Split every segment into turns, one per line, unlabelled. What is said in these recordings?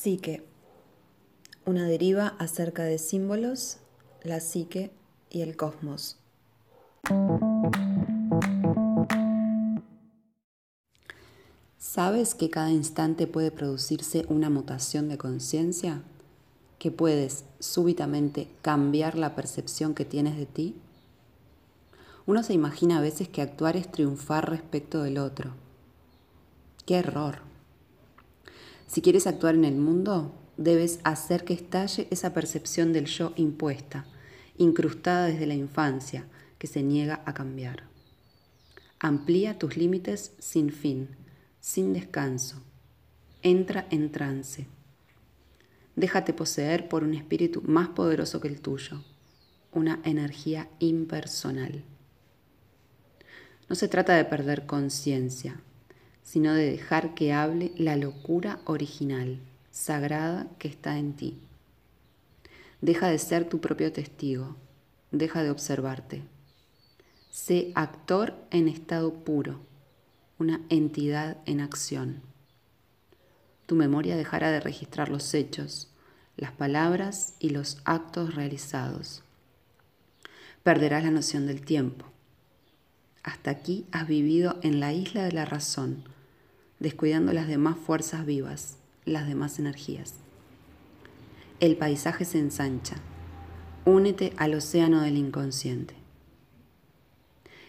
Psique. Una deriva acerca de símbolos, la psique y el cosmos. ¿Sabes que cada instante puede producirse una mutación de conciencia? ¿Que puedes súbitamente cambiar la percepción que tienes de ti? Uno se imagina a veces que actuar es triunfar respecto del otro. ¡Qué error! Si quieres actuar en el mundo, debes hacer que estalle esa percepción del yo impuesta, incrustada desde la infancia, que se niega a cambiar. Amplía tus límites sin fin, sin descanso. Entra en trance. Déjate poseer por un espíritu más poderoso que el tuyo, una energía impersonal. No se trata de perder conciencia, sino de dejar que hable la locura original, sagrada que está en ti. Deja de ser tu propio testigo, deja de observarte. Sé actor en estado puro, una entidad en acción. Tu memoria dejará de registrar los hechos, las palabras y los actos realizados. Perderás la noción del tiempo. Hasta aquí has vivido en la isla de la razón, descuidando las demás fuerzas vivas, las demás energías. El paisaje se ensancha. Únete al océano del inconsciente.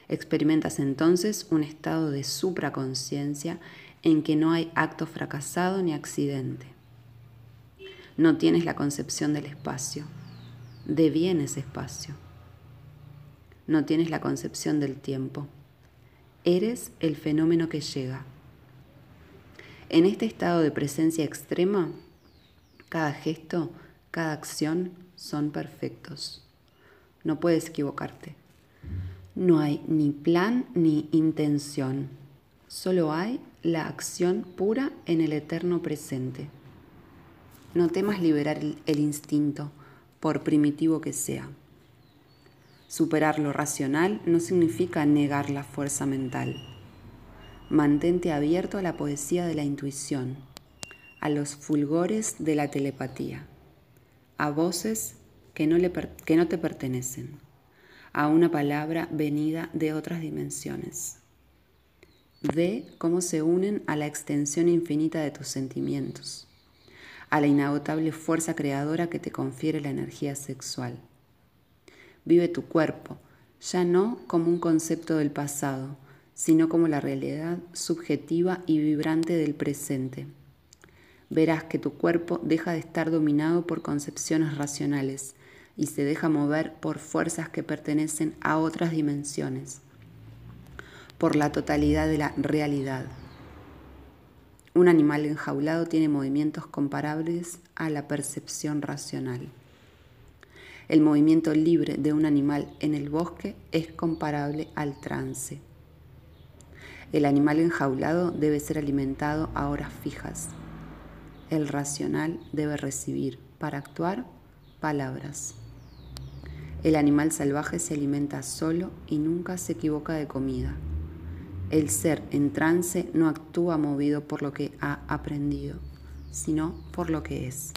Experimentas entonces un estado de supraconciencia en que no hay acto fracasado ni accidente. No tienes la concepción del espacio, devienes espacio. No tienes la concepción del tiempo, eres el fenómeno que llega en este estado de presencia extrema, cada gesto, cada acción son perfectos. No puedes equivocarte. No hay ni plan ni intención. Solo hay la acción pura en el eterno presente. No temas liberar el instinto, por primitivo que sea. Superar lo racional no significa negar la fuerza mental Mantente abierto a la poesía de la intuición, a los fulgores de la telepatía, a voces que no, te pertenecen, a una palabra venida de otras dimensiones. Ve cómo se unen a la extensión infinita de tus sentimientos, a la inagotable fuerza creadora que te confiere la energía sexual. Vive tu cuerpo, ya no como un concepto del pasado, sino como la realidad subjetiva y vibrante del presente. Verás que tu cuerpo deja de estar dominado por concepciones racionales y se deja mover por fuerzas que pertenecen a otras dimensiones, por la totalidad de la realidad. Un animal enjaulado tiene movimientos comparables a la percepción racional. El movimiento libre de un animal en el bosque es comparable al trance. El animal enjaulado debe ser alimentado a horas fijas. El racional debe recibir, para actuar, palabras. El animal salvaje se alimenta solo y nunca se equivoca de comida. El ser en trance no actúa movido por lo que ha aprendido, sino por lo que es.